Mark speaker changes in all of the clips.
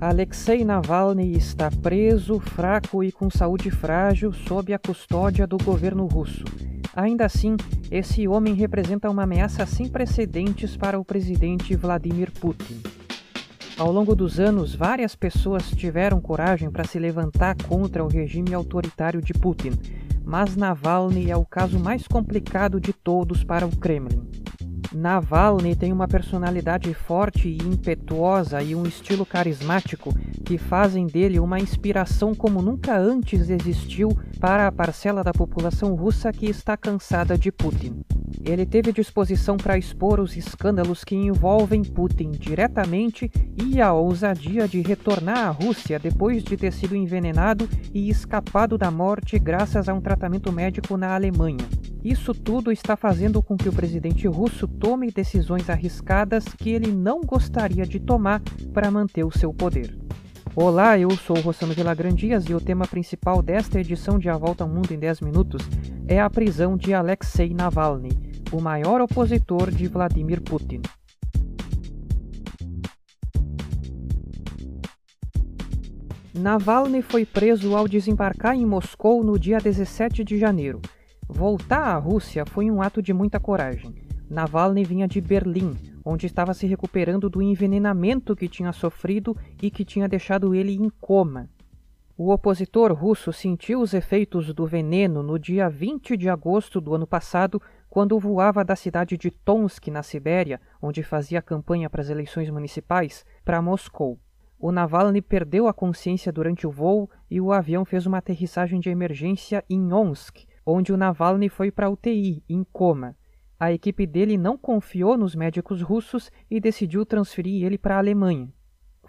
Speaker 1: Alexei Navalny está preso, fraco e com saúde frágil sob a custódia do governo russo. Ainda assim, esse homem representa uma ameaça sem precedentes para o presidente Vladimir Putin. Ao longo dos anos, várias pessoas tiveram coragem para se levantar contra o regime autoritário de Putin, mas Navalny é o caso mais complicado de todos para o Kremlin. Navalny tem uma personalidade forte e impetuosa e um estilo carismático que fazem dele uma inspiração como nunca antes existiu para a parcela da população russa que está cansada de Putin. Ele teve disposição para expor os escândalos que envolvem Putin diretamente e a ousadia de retornar à Rússia depois de ter sido envenenado e escapado da morte graças a um tratamento médico na Alemanha. Isso tudo está fazendo com que o presidente russo tome decisões arriscadas que ele não gostaria de tomar para manter o seu poder. Olá, eu sou Rossano Vilagrandias e o tema principal desta edição de A Volta ao Mundo em 10 Minutos é a prisão de Alexei Navalny, o maior opositor de Vladimir Putin. Navalny foi preso ao desembarcar em Moscou no dia 17 de janeiro. Voltar à Rússia foi um ato de muita coragem. Navalny vinha de Berlim, onde estava se recuperando do envenenamento que tinha sofrido e que tinha deixado ele em coma. O opositor russo sentiu os efeitos do veneno no dia 20 de agosto do ano passado, quando voava da cidade de Tomsk, na Sibéria, onde fazia campanha para as eleições municipais, para Moscou. O Navalny perdeu a consciência durante o voo e o avião fez uma aterrissagem de emergência em Omsk, onde o Navalny foi para UTI, em coma. A equipe dele não confiou nos médicos russos e decidiu transferir ele para a Alemanha.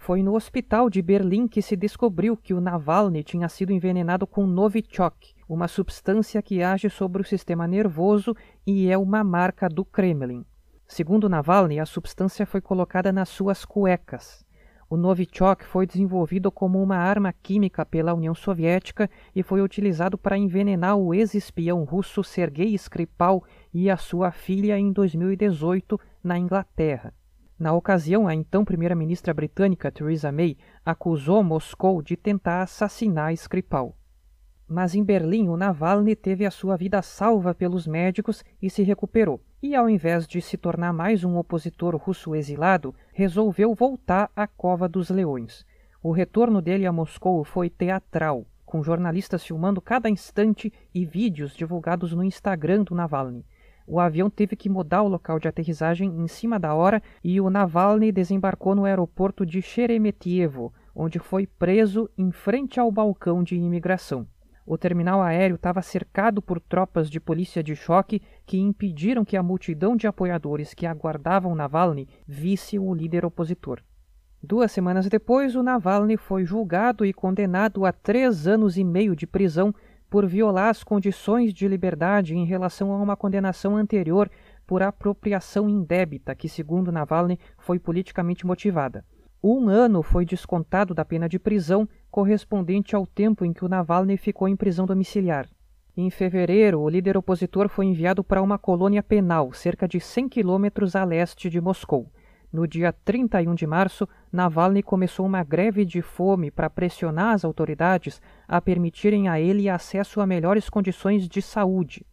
Speaker 1: Foi no hospital de Berlim que se descobriu que o Navalny tinha sido envenenado com Novichok, uma substância que age sobre o sistema nervoso e é uma marca do Kremlin. Segundo Navalny, a substância foi colocada nas suas cuecas. O Novichok foi desenvolvido como uma arma química pela União Soviética e foi utilizado para envenenar o ex-espião russo Sergei Skripal e a sua filha em 2018 na Inglaterra. Na ocasião, a então primeira-ministra britânica Theresa May acusou Moscou de tentar assassinar Skripal. Mas em Berlim, o Navalny teve a sua vida salva pelos médicos e se recuperou. E ao invés de se tornar mais um opositor russo exilado, resolveu voltar à Cova dos Leões. O retorno dele a Moscou foi teatral, com jornalistas filmando cada instante e vídeos divulgados no Instagram do Navalny. O avião teve que mudar o local de aterrissagem em cima da hora e o Navalny desembarcou no aeroporto de Sheremetyevo, onde foi preso em frente ao balcão de imigração. O terminal aéreo estava cercado por tropas de polícia de choque que impediram que a multidão de apoiadores que aguardavam Navalny visse o líder opositor. Duas semanas depois, o Navalny foi julgado e condenado a três anos e meio de prisão por violar as condições de liberdade em relação a uma condenação anterior por apropriação indébita, que, segundo Navalny, foi politicamente motivada. Um ano foi descontado da pena de prisão, correspondente ao tempo em que o Navalny ficou em prisão domiciliar. Em fevereiro, o líder opositor foi enviado para uma colônia penal, cerca de 100 quilômetros a leste de Moscou. No dia 31 de março, Navalny começou uma greve de fome para pressionar as autoridades a permitirem a ele acesso a melhores condições de saúde.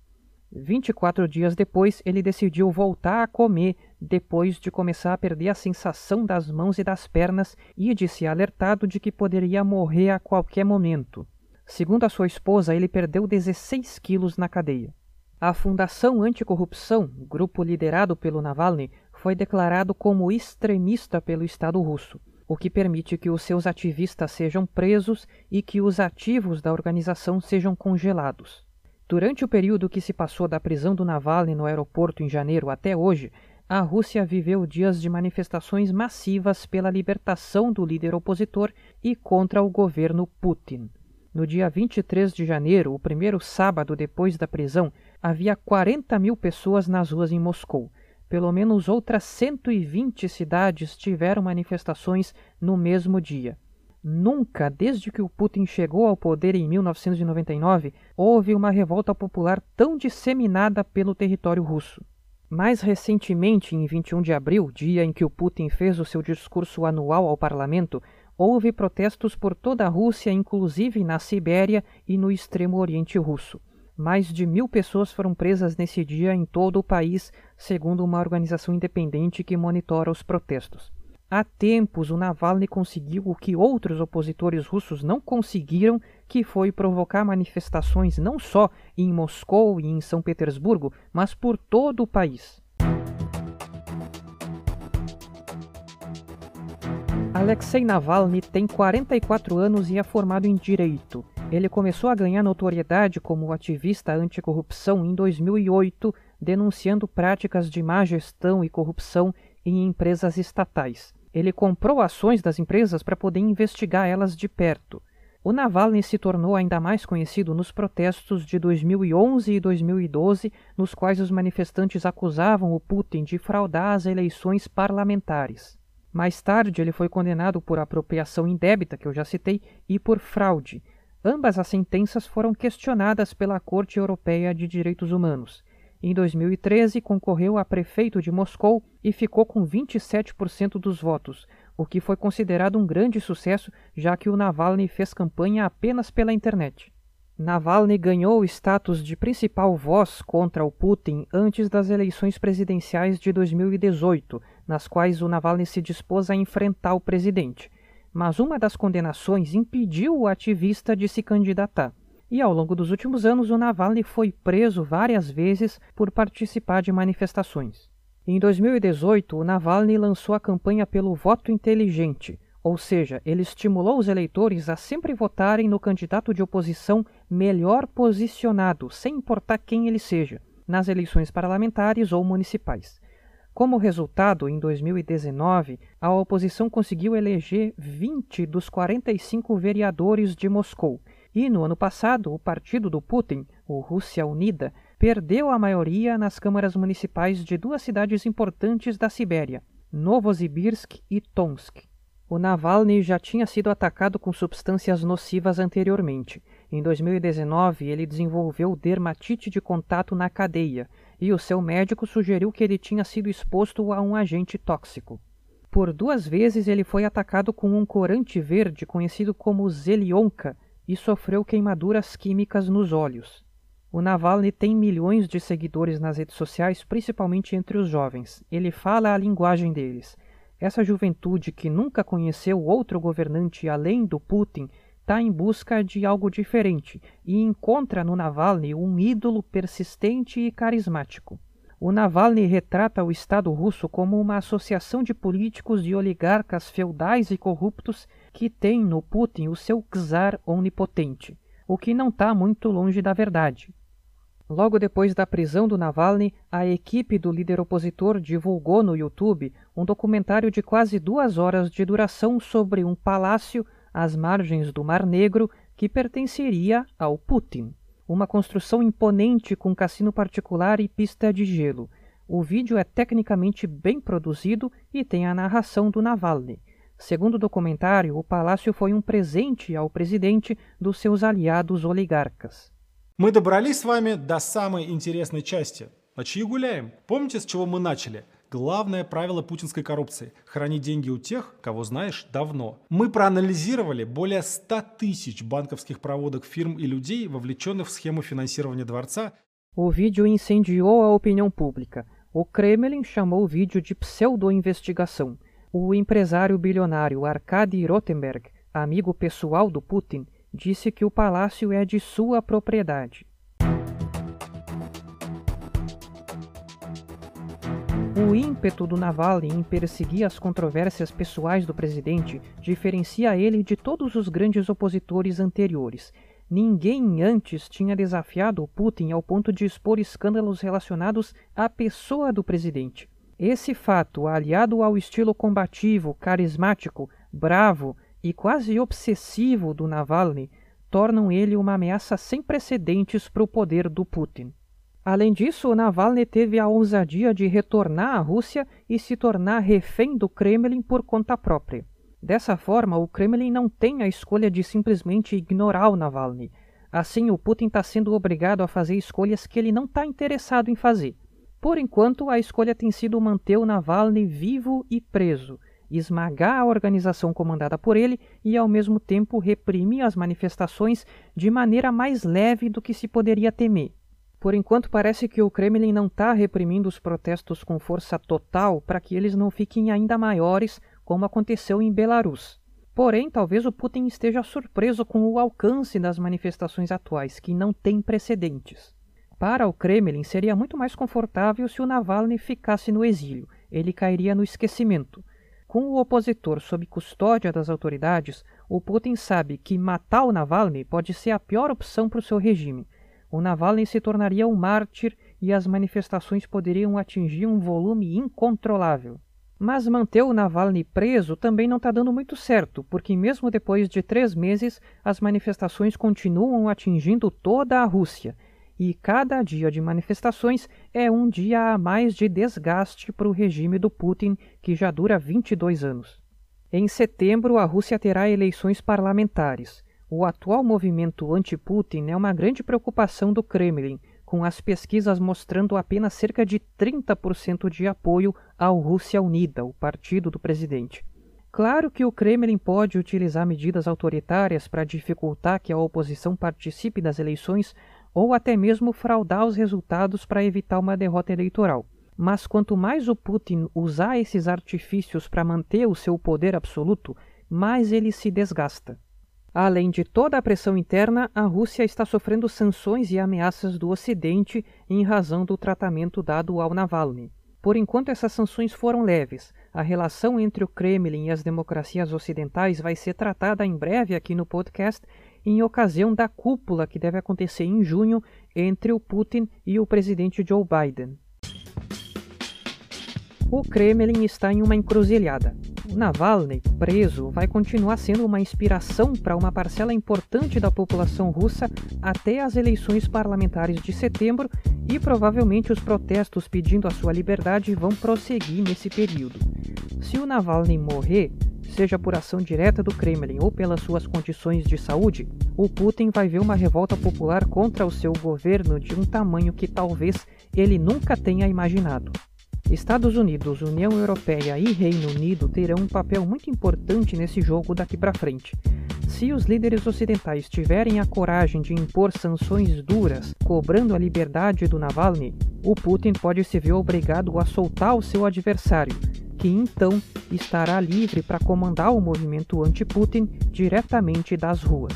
Speaker 1: 24 dias depois, ele decidiu voltar a comer depois de começar a perder a sensação das mãos e das pernas e de ser alertado de que poderia morrer a qualquer momento. Segundo a sua esposa, ele perdeu 16 quilos na cadeia. A Fundação Anticorrupção, grupo liderado pelo Navalny, foi declarado como extremista pelo Estado russo, o que permite que os seus ativistas sejam presos e que os ativos da organização sejam congelados. Durante o período que se passou da prisão do Navalny no aeroporto em janeiro até hoje, a Rússia viveu dias de manifestações massivas pela libertação do líder opositor e contra o governo Putin. No dia 23 de janeiro, o primeiro sábado depois da prisão, havia 40 mil pessoas nas ruas em Moscou, pelo menos outras 120 cidades tiveram manifestações no mesmo dia. Nunca, desde que o Putin chegou ao poder em 1999, houve uma revolta popular tão disseminada pelo território russo. Mais recentemente, em 21 de abril, dia em que o Putin fez o seu discurso anual ao parlamento, houve protestos por toda a Rússia, inclusive na Sibéria e no extremo oriente russo. Mais de mil pessoas foram presas nesse dia em todo o país, segundo uma organização independente que monitora os protestos. Há tempos, o Navalny conseguiu o que outros opositores russos não conseguiram, que foi provocar manifestações não só em Moscou e em São Petersburgo, mas por todo o país. Alexei Navalny tem 44 anos e é formado em Direito. Ele começou a ganhar notoriedade como ativista anticorrupção em 2008, denunciando práticas de má gestão e corrupção em empresas estatais. Ele comprou ações das empresas para poder investigar elas de perto. O Navalny se tornou ainda mais conhecido nos protestos de 2011 e 2012, nos quais os manifestantes acusavam o Putin de fraudar as eleições parlamentares. Mais tarde, ele foi condenado por apropriação indébita, que eu já citei, e por fraude. Ambas as sentenças foram questionadas pela Corte Europeia de Direitos Humanos. Em 2013, concorreu a prefeito de Moscou e ficou com 27% dos votos, o que foi considerado um grande sucesso, já que o Navalny fez campanha apenas pela internet. Navalny ganhou o status de principal voz contra o Putin antes das eleições presidenciais de 2018, nas quais o Navalny se dispôs a enfrentar o presidente. Mas uma das condenações impediu o ativista de se candidatar e ao longo dos últimos anos o Navalny foi preso várias vezes por participar de manifestações. Em 2018, o Navalny lançou a campanha pelo voto inteligente, ou seja, ele estimulou os eleitores a sempre votarem no candidato de oposição melhor posicionado, sem importar quem ele seja, nas eleições parlamentares ou municipais. Como resultado, em 2019, a oposição conseguiu eleger 20 dos 45 vereadores de Moscou e no ano passado, o partido do Putin, o Rússia Unida, perdeu a maioria nas câmaras municipais de duas cidades importantes da Sibéria, Novosibirsk e Tomsk. O Navalny já tinha sido atacado com substâncias nocivas anteriormente. Em 2019, ele desenvolveu dermatite de contato na cadeia e o seu médico sugeriu que ele tinha sido exposto a um agente tóxico. Por duas vezes ele foi atacado com um corante verde conhecido como zelionka, e sofreu queimaduras químicas nos olhos. O Navalny tem milhões de seguidores nas redes sociais, principalmente entre os jovens. Ele fala a linguagem deles. Essa juventude que nunca conheceu outro governante além do Putin está em busca de algo diferente e encontra no Navalny um ídolo persistente e carismático. O Navalny retrata o Estado russo como uma associação de políticos e oligarcas feudais e corruptos que tem no Putin o seu czar onipotente, o que não está muito longe da verdade. Logo depois da prisão do Navalny, a equipe do líder opositor divulgou no YouTube um documentário de quase duas horas de duração sobre um palácio às margens do Mar Negro que pertenceria ao Putin. Uma construção imponente com cassino particular e pista de gelo. O vídeo é tecnicamente bem produzido e tem a narração do Navalny. Segundo o documentário, o palácio foi um presente ao presidente dos seus aliados oligarcas.
Speaker 2: Мы добрались с вами до самой интересной части. На чьи гуляем? Помните, с чего мы начали? Главное правило путинской коррупции – хранить деньги у тех, кого знаешь давно. Мы проанализировали более 100 тысяч банковских проводок фирм и людей, вовлеченных в схему финансирования дворца.
Speaker 1: O vídeo incendiou a opinião pública. O Kremlin chamou o vídeo de pseudo-investigação. O empresário bilionário Arkady Rotenberg, amigo pessoal do Putin, disse que o palácio é de sua propriedade. O ímpeto do Navalny em perseguir as controvérsias pessoais do presidente diferencia ele de todos os grandes opositores anteriores. Ninguém antes tinha desafiado Putin ao ponto de expor escândalos relacionados à pessoa do presidente. Esse fato, aliado ao estilo combativo, carismático, bravo e quase obsessivo do Navalny, tornam ele uma ameaça sem precedentes para o poder do Putin. Além disso, Navalny teve a ousadia de retornar à Rússia e se tornar refém do Kremlin por conta própria. Dessa forma, o Kremlin não tem a escolha de simplesmente ignorar o Navalny. Assim, o Putin está sendo obrigado a fazer escolhas que ele não está interessado em fazer. Por enquanto, a escolha tem sido manter o Navalny vivo e preso. esmagar a organização comandada por ele e, ao mesmo tempo, reprimir as manifestações de maneira mais leve do que se poderia temer. Por enquanto, parece que o Kremlin não está reprimindo os protestos com força total para que eles não fiquem ainda maiores, como aconteceu em Belarus. Porém, talvez o Putin esteja surpreso com o alcance das manifestações atuais, que não têm precedentes. Para o Kremlin, seria muito mais confortável se o Navalny ficasse no exílio. Ele cairia no esquecimento. Com o opositor sob custódia das autoridades, o Putin sabe que matar o Navalny pode ser a pior opção para o seu regime o Navalny se tornaria um mártir e as manifestações poderiam atingir um volume incontrolável. Mas manter o Navalny preso também não está dando muito certo, porque mesmo depois de três meses, as manifestações continuam atingindo toda a Rússia, e cada dia de manifestações é um dia a mais de desgaste para o regime do Putin, que já dura 22 anos. Em setembro, a Rússia terá eleições parlamentares. O atual movimento anti-Putin é uma grande preocupação do Kremlin, com as pesquisas mostrando apenas cerca de 30% de apoio ao Rússia Unida, o partido do presidente. Claro que o Kremlin pode utilizar medidas autoritárias para dificultar que a oposição participe das eleições ou até mesmo fraudar os resultados para evitar uma derrota eleitoral. Mas quanto mais o Putin usar esses artifícios para manter o seu poder absoluto, mais ele se desgasta. Além de toda a pressão interna, a Rússia está sofrendo sanções e ameaças do Ocidente em razão do tratamento dado ao Navalny. Por enquanto, essas sanções foram leves. A relação entre o Kremlin e as democracias ocidentais vai ser tratada em breve aqui no podcast, em ocasião da cúpula que deve acontecer em junho entre o Putin e o presidente Joe Biden. O Kremlin está em uma encruzilhada. Navalny, preso, vai continuar sendo uma inspiração para uma parcela importante da população russa até as eleições parlamentares de setembro e provavelmente os protestos pedindo a sua liberdade vão prosseguir nesse período. Se o Navalny morrer, seja por ação direta do Kremlin ou pelas suas condições de saúde, o Putin vai ver uma revolta popular contra o seu governo de um tamanho que talvez ele nunca tenha imaginado. Estados Unidos, União Europeia e Reino Unido terão um papel muito importante nesse jogo daqui para frente. Se os líderes ocidentais tiverem a coragem de impor sanções duras, cobrando a liberdade do Navalny, o Putin pode se ver obrigado a soltar o seu adversário, que então estará livre para comandar o movimento anti-Putin diretamente das ruas.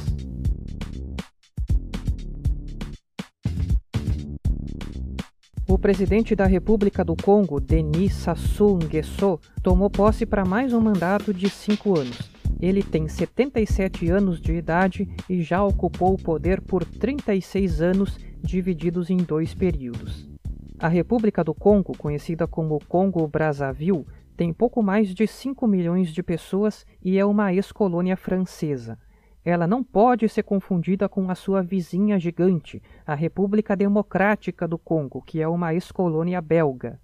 Speaker 1: Presidente da República do Congo, Denis Sassou Nguesso, tomou posse para mais um mandato de cinco anos. Ele tem 77 anos de idade e já ocupou o poder por 36 anos, divididos em dois períodos. A República do Congo, conhecida como Congo-Brazzaville, tem pouco mais de 5 milhões de pessoas e é uma ex-colônia francesa. Ela não pode ser confundida com a sua vizinha gigante, a República Democrática do Congo, que é uma ex-colônia belga.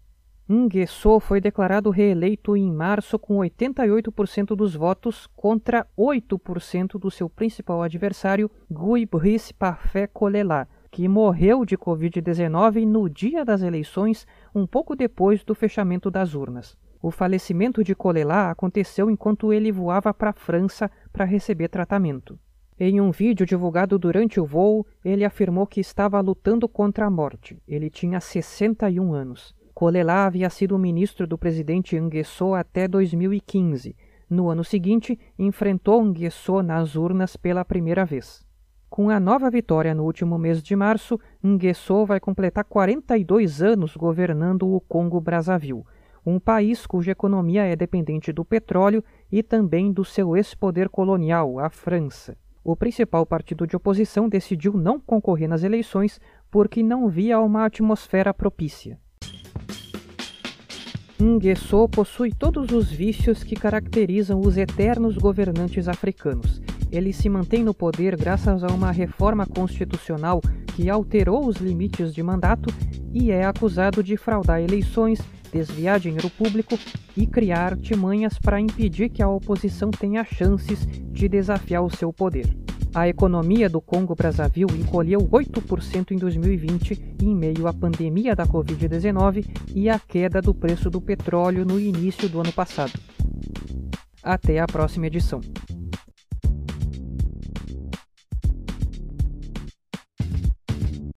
Speaker 1: Nguesso foi declarado reeleito em março com 88% dos votos contra 8% do seu principal adversário, Guy Brice Parfait Kolela, que morreu de Covid-19 no dia das eleições, um pouco depois do fechamento das urnas. O falecimento de Colelat aconteceu enquanto ele voava para a França para receber tratamento. Em um vídeo divulgado durante o voo, ele afirmou que estava lutando contra a morte. Ele tinha 61 anos. Colelat havia sido ministro do presidente Nguesso até 2015. No ano seguinte, enfrentou Nguesso nas urnas pela primeira vez. Com a nova vitória no último mês de março, Nguesso vai completar 42 anos governando o Congo-Brazzaville um país cuja economia é dependente do petróleo e também do seu ex-poder colonial, a França. O principal partido de oposição decidiu não concorrer nas eleições porque não via uma atmosfera propícia. Nguesso possui todos os vícios que caracterizam os eternos governantes africanos. Ele se mantém no poder graças a uma reforma constitucional que alterou os limites de mandato e é acusado de fraudar eleições desviar dinheiro público e criar artimanhas para impedir que a oposição tenha chances de desafiar o seu poder. A economia do Congo-Brazzaville encolheu 8% em 2020 em meio à pandemia da Covid-19 e à queda do preço do petróleo no início do ano passado. Até a próxima edição.